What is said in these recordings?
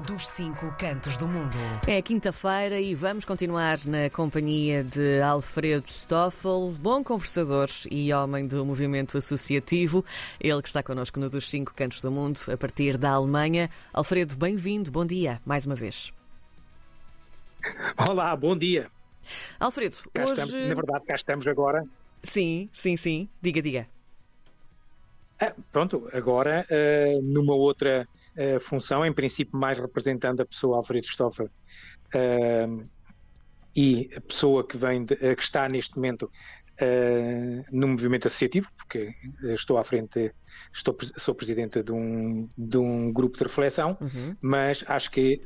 dos cinco cantos do mundo. É quinta-feira e vamos continuar na companhia de Alfredo Stoffel, bom conversador e homem do movimento associativo. Ele que está connosco no dos cinco cantos do mundo a partir da Alemanha. Alfredo, bem-vindo, bom dia, mais uma vez. Olá, bom dia. Alfredo, cá hoje. Estamos, na verdade, cá estamos agora. Sim, sim, sim. Diga, diga. Ah, pronto, agora uh, numa outra uh, função, em princípio mais representando a pessoa Alfredo Stoffer uh, e a pessoa que vem de, que está neste momento no movimento associativo, porque estou à frente, estou, sou presidente de um, de um grupo de reflexão, uhum. mas acho que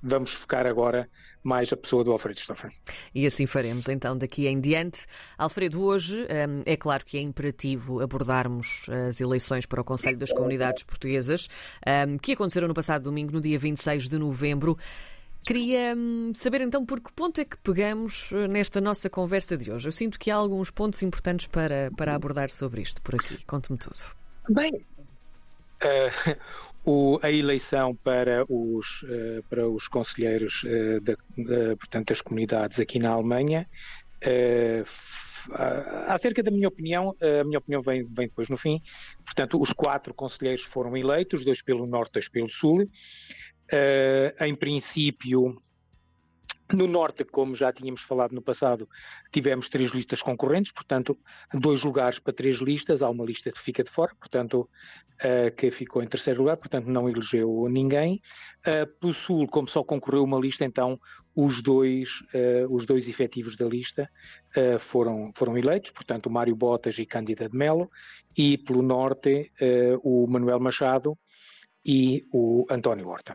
vamos focar agora mais a pessoa do Alfredo Stoffer. E assim faremos então daqui em diante. Alfredo, hoje hum, é claro que é imperativo abordarmos as eleições para o Conselho das Comunidades Portuguesas, hum, que aconteceram no passado domingo, no dia 26 de novembro. Queria hum, saber então por que ponto é que pegamos eh, nesta nossa conversa de hoje. Eu sinto que há alguns pontos importantes para, para abordar sobre isto por aqui. Conte-me tudo. Bem, uh, o, a eleição para os, uh, para os conselheiros uh, da, portanto, das comunidades aqui na Alemanha. Uh, acerca da minha opinião, a minha opinião vem, vem depois no fim. Portanto, os quatro conselheiros foram eleitos, dois pelo norte, dois pelo sul. em princípio, no Norte, como já tínhamos falado no passado, tivemos três listas concorrentes, portanto, dois lugares para três listas, há uma lista que fica de fora, portanto, uh, que ficou em terceiro lugar, portanto, não elegeu ninguém. Uh, pelo Sul, como só concorreu uma lista, então os dois, uh, os dois efetivos da lista uh, foram, foram eleitos, portanto, o Mário Botas e Cândida de Melo, e pelo Norte, o Manuel Machado e o António Horta.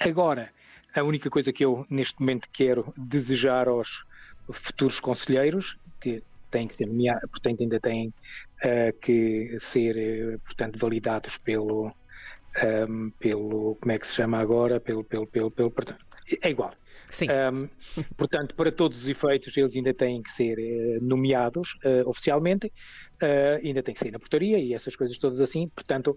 Agora, a única coisa que eu neste momento quero desejar aos futuros conselheiros, que têm que ser nomeados, portanto ainda têm uh, que ser, uh, portanto, validados pelo, um, ehm, pelo, como é que se chama agora, pelo, pelo, pelo, pelo portanto, é igual. Sim. Um, portanto, para todos os efeitos, eles ainda têm que ser uh, nomeados uh, oficialmente, uh, ainda têm que sair na portaria e essas coisas todas assim, portanto,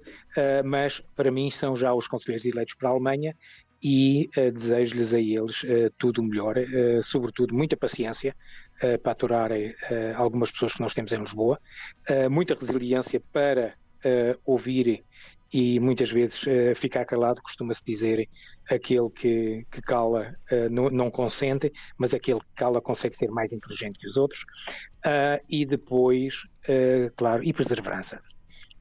mas para mim são já os conselheiros eleitos para a Alemanha e uh, desejo-lhes a eles uh, tudo o melhor, uh, sobretudo muita paciência para aturar algumas pessoas que nós temos em Lisboa, muita resiliência para ouvir e muitas vezes ficar calado, costuma-se dizer aquele que, que cala não, não, consente, mas aquele que cala consegue ser mais inteligente que os outros, e depois, claro, e perseverança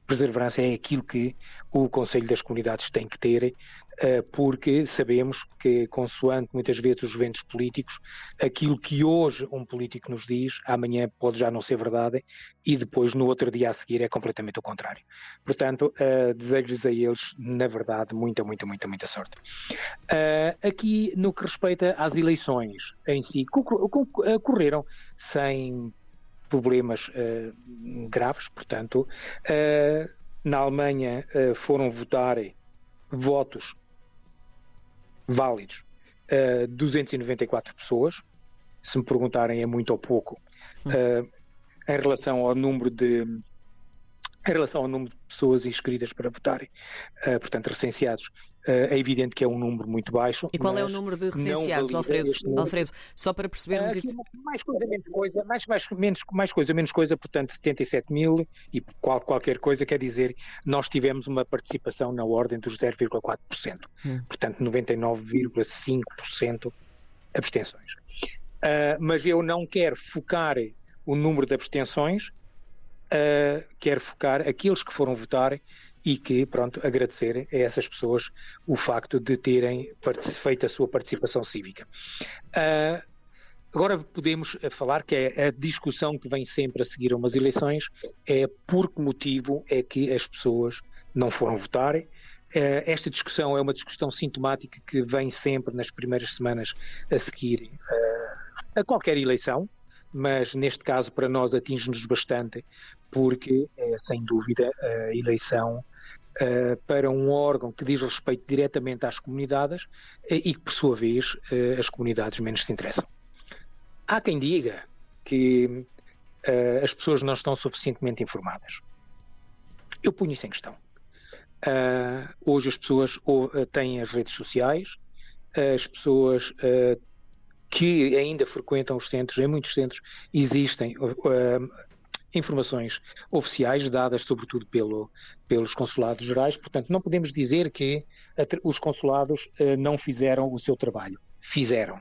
perseverança é aquilo que o Conselho das Comunidades tem que ter eh, porque sabemos que, consoante muitas vezes os ventos políticos, aquilo que hoje um político nos diz, amanhã pode já não ser verdade e depois, no outro dia a seguir, é completamente o contrário. Portanto, uh, desejo-lhes a eles, na verdade, muita, muita, muita, muita sorte. Uh, aqui, no que respeita às eleições em si, correram sem problemas uh, graves, portanto, na Alemanha foram votar votos válidos uh, eh, 294 pessoas. Se me perguntarem é muito ou pouco, uh, em relação ao número de em relação ao número de pessoas inscritas para votarem, uh, portanto, recenseados, uh, é evidente que é um número muito baixo. E qual é o número de recenseados, Alfredo? Alfredo, só para percebermos... Uh, mais coisa, menos coisa, mais, mais, menos, mais coisa, menos coisa, portanto, 77 mil e qual, qualquer coisa, quer dizer, nós tivemos uma participação na ordem dos 0,4%. Hum. Portanto, 99,5% abstenções. mas eu não quero focar o número de abstenções, uh, quer focar aqueles que foram votar e que, pronto, agradecer a essas pessoas o facto de terem feito a sua participação cívica. Uh, agora podemos falar que é a discussão que vem sempre a seguir a umas eleições é por que motivo é que as pessoas não foram votar. Uh, esta discussão é uma discussão sintomática que vem sempre nas primeiras semanas a seguir uh, a qualquer eleição, mas neste caso para nós atinge-nos bastante, porque é sem dúvida a eleição Uh, para um órgão que diz respeito diretamente às comunidades uh, e que, por sua vez, uh, as comunidades menos se interessam. Há quem diga que as pessoas não estão suficientemente informadas. Eu punho isso em questão. Hoje as pessoas têm as redes sociais, as pessoas que ainda frequentam os centros, em muitos centros existem informações oficiais dadas sobretudo pelo, pelos consulados gerais, portanto não podemos dizer que os consulados não fizeram o seu trabalho. Fizeram.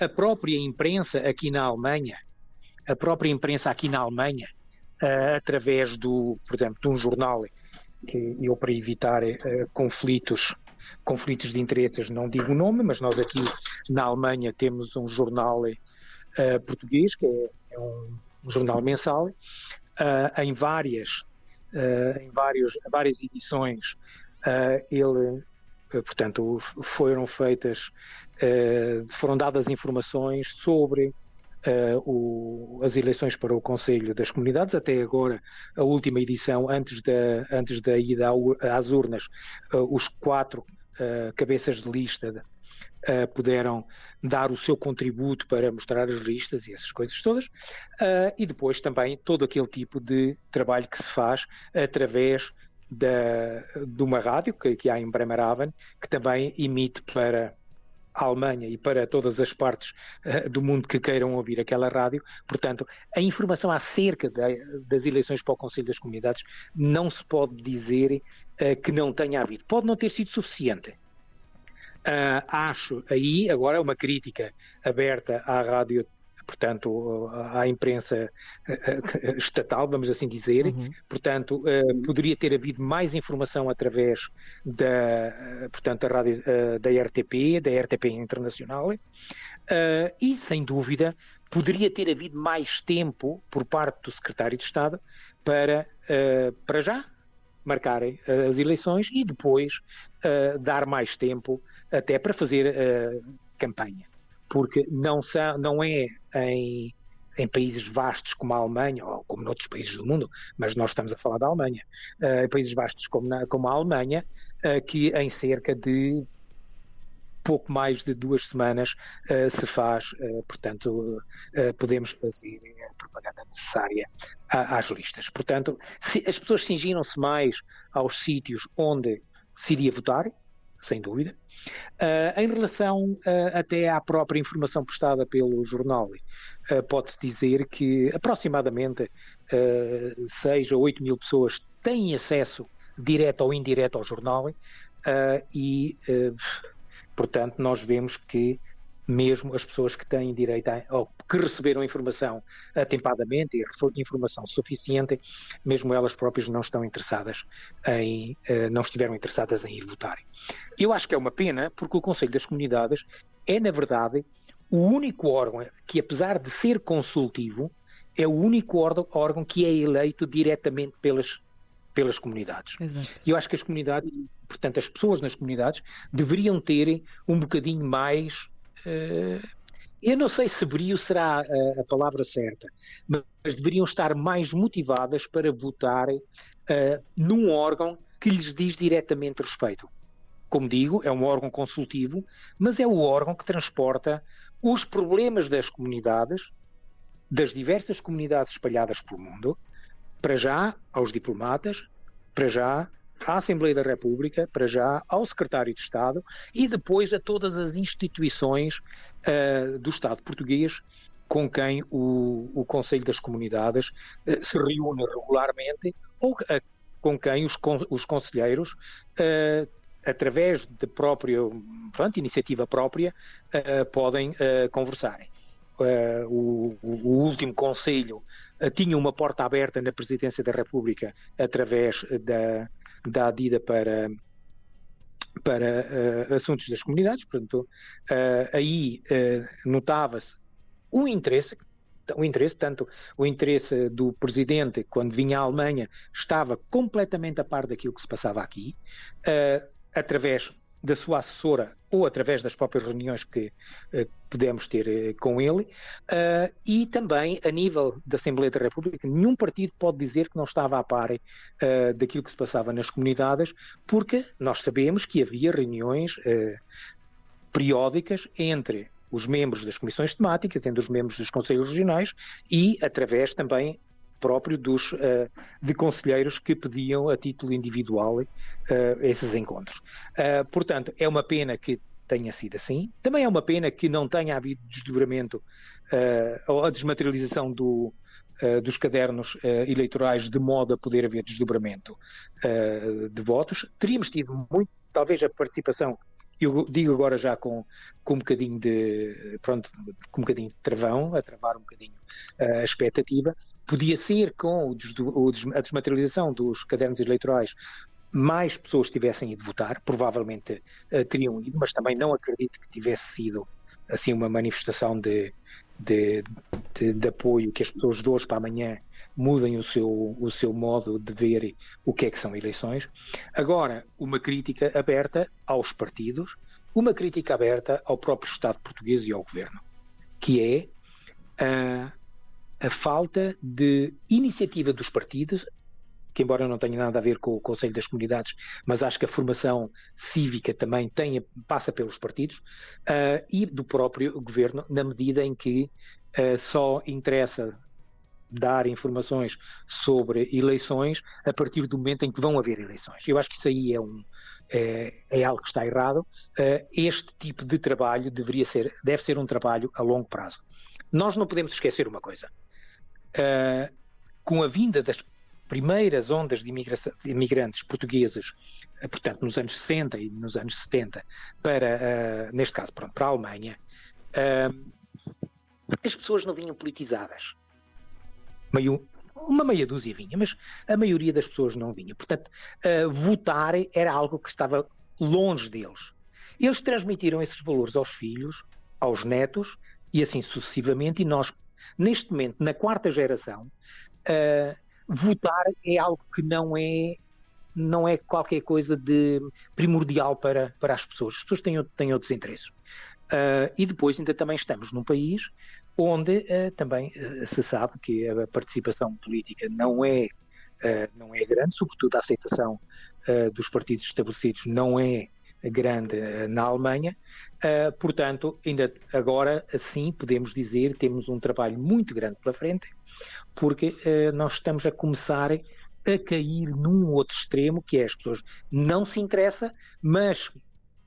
a própria imprensa aqui na Alemanha, a própria imprensa aqui na Alemanha, através do, por exemplo, de um jornal que eu para evitar uh, conflitos conflitos de interesses não digo o nome, mas nós aqui na Alemanha temos um jornal uh, português que é, é um, um, jornal mensal uh, em várias em vários, várias edições ele portanto foram feitas foram dadas informações sobre uh, o, as eleições para o Conselho das Comunidades, até agora a última edição, antes da, antes da ida às urnas, uh, os quatro uh, cabeças de lista Uh, puderam dar o seu contributo para mostrar as listas e essas coisas todas, uh, e depois também todo aquele tipo de trabalho que se faz através da, de uma rádio que, que há em Bremerhaven, que também emite para à Alemanha e para todas as partes uh, do mundo que queiram ouvir aquela rádio. Portanto, a informação acerca das eleições para o Conselho das Comunidades não se pode dizer uh, que não tenha havido. Pode não ter sido suficiente. Uh, acho aí, agora, uma crítica aberta à rádio portanto, à imprensa eh, estatal, vamos assim dizer. Uhum. Portanto, eh, poderia ter havido mais informação através da, portanto, da rádio da RTP, da RTP Internacional, e, sem dúvida, poderia ter havido mais tempo por parte do secretário de Estado para, para já, marcarem as eleições e depois dar mais tempo até para fazer campanha. Porque não, são, não é em, em países vastos como a Alemanha, ou como noutros países do mundo, mas nós estamos a falar da Alemanha, uh, em países vastos como, na, como a Alemanha, uh, que em cerca de pouco mais de duas semanas uh, se faz, portanto, podemos fazer a propaganda necessária às listas. Portanto, se, as pessoas cingiram-se mais aos sítios onde se iria votar, sem dúvida. Uh, em relação uh, até à própria informação prestada pelo jornal, uh, pode-se dizer que aproximadamente uh, 6 ou 8 mil pessoas têm acesso direto ou indireto ao jornal e, portanto, nós vemos que mesmo as pessoas que têm direito a, ou que receberam informação atempadamente e informação suficiente, mesmo elas próprias não estão interessadas em, uh, não estiveram interessadas em ir votar. Eu acho que é uma pena, porque o Conselho das Comunidades é, na verdade, o único órgão que, apesar de ser consultivo, é o único órgão, órgão que é eleito diretamente pelas pelas comunidades. Exato. E eu acho que as comunidades, portanto, as pessoas nas comunidades deveriam ter um bocadinho mais eh, eu não sei se brio será a, a, palavra certa, mas deveriam estar mais motivadas para votar uh, num órgão que lhes diz diretamente respeito. Como digo, é um órgão consultivo, mas é o órgão que transporta os problemas das comunidades, das diversas comunidades espalhadas pelo mundo, para já aos diplomatas, para já à Assembleia da República, para já, ao Secretário de Estado e depois a todas as instituições uh, do Estado português com quem o, o Conselho das Comunidades uh, se reúne regularmente ou uh, com quem os, os conselheiros, através de própria iniciativa própria, podem conversar. O, o, último Conselho tinha uma porta aberta na Presidência da República através da, da Adida para para uh, assuntos das comunidades, portanto, uh, aí uh, notava-se o interesse, o interesse, tanto o interesse do presidente, quando vinha à Alemanha, estava completamente a par daquilo que se passava aqui, através da sua assessora ou através das próprias reuniões que uh, pudemos ter uh, com ele, uh, e também a nível da Assembleia da República, nenhum partido pode dizer que não estava a par daquilo que se passava nas comunidades, porque nós sabemos que havia reuniões periódicas entre os membros das comissões temáticas, entre os membros dos conselhos regionais e através também próprio dos, uh, de conselheiros que pediam a título individual uh, esses encontros. Uh, portanto, é uma pena que tenha sido assim. Também é uma pena que não tenha havido desdobramento ou a desmaterialização do, dos cadernos eleitorais de modo a poder haver desdobramento de votos. Teríamos tido muito, talvez a participação eu digo agora já com, com um bocadinho de pronto, com um bocadinho de travão, a travar um bocadinho a expectativa, podia ser com a desmaterialização dos cadernos eleitorais mais pessoas tivessem ido votar, provavelmente uh, teriam ido, mas também não acredito que tivesse sido assim uma manifestação de, de, de, de, apoio que as pessoas de hoje para amanhã mudem o seu, o seu modo de ver o que é que são eleições. Agora, uma crítica aberta aos partidos, uma crítica aberta ao próprio Estado português e ao governo, que é uh, a falta de iniciativa dos partidos, que embora não tenha nada a ver com o Conselho das Comunidades, mas acho que a formação cívica também tem, passa pelos partidos, uh, e do próprio governo, na medida em que uh, só interessa dar informações sobre eleições a partir do momento em que vão haver eleições. Eu acho que isso aí é, um, é, é algo que está errado. Uh, este tipo de trabalho deveria ser, deve ser um trabalho a longo prazo. Nós não podemos esquecer uma coisa uh, com a vinda das primeiras ondas de, de imigrantes portugueses, uh, portanto, nos anos 60 e nos anos 70, para, uh, neste caso, pronto, para a Alemanha, as pessoas não vinham politizadas. Meio, uma meia dúzia vinha, mas a maioria das pessoas não vinha. Portanto, votar era algo que estava longe deles. Eles transmitiram esses valores aos filhos, aos netos e assim sucessivamente, e nós Neste momento, na quarta geração, uh, votar é algo que não é não é qualquer coisa de primordial para, para as pessoas. As pessoas têm, têm outros interesses. Uh, e depois ainda também estamos num país onde uh, também uh, se sabe que a participação política não é, não é grande, sobretudo a aceitação dos partidos estabelecidos não é grande eh, na Alemanha. Uh, portanto, ainda agora, assim, podemos dizer, temos um trabalho muito grande pela frente, porque uh, nós estamos a começar a cair num outro extremo, que é as pessoas não se interessam, mas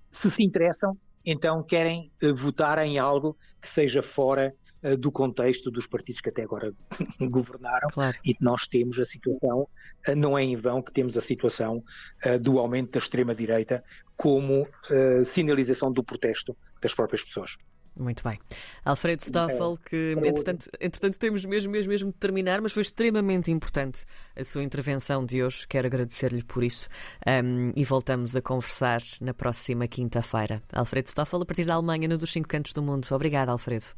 se se interessam, então querem votar em algo que seja fora do contexto dos partidos que até agora governaram claro. e nós temos a situação, uh, não é em vão que temos a situação do aumento da extrema-direita como sinalização do protesto das próprias pessoas. Muito bem. Alfredo Stoffel, que entretanto, entretanto temos mesmo, mesmo, mesmo de terminar, mas foi extremamente importante a sua intervenção de hoje. Quero agradecer-lhe por isso um, e voltamos a conversar na próxima quinta-feira. Alfredo Stoffel, a partir da Alemanha, no dos cinco cantos do mundo. Obrigada, Alfredo.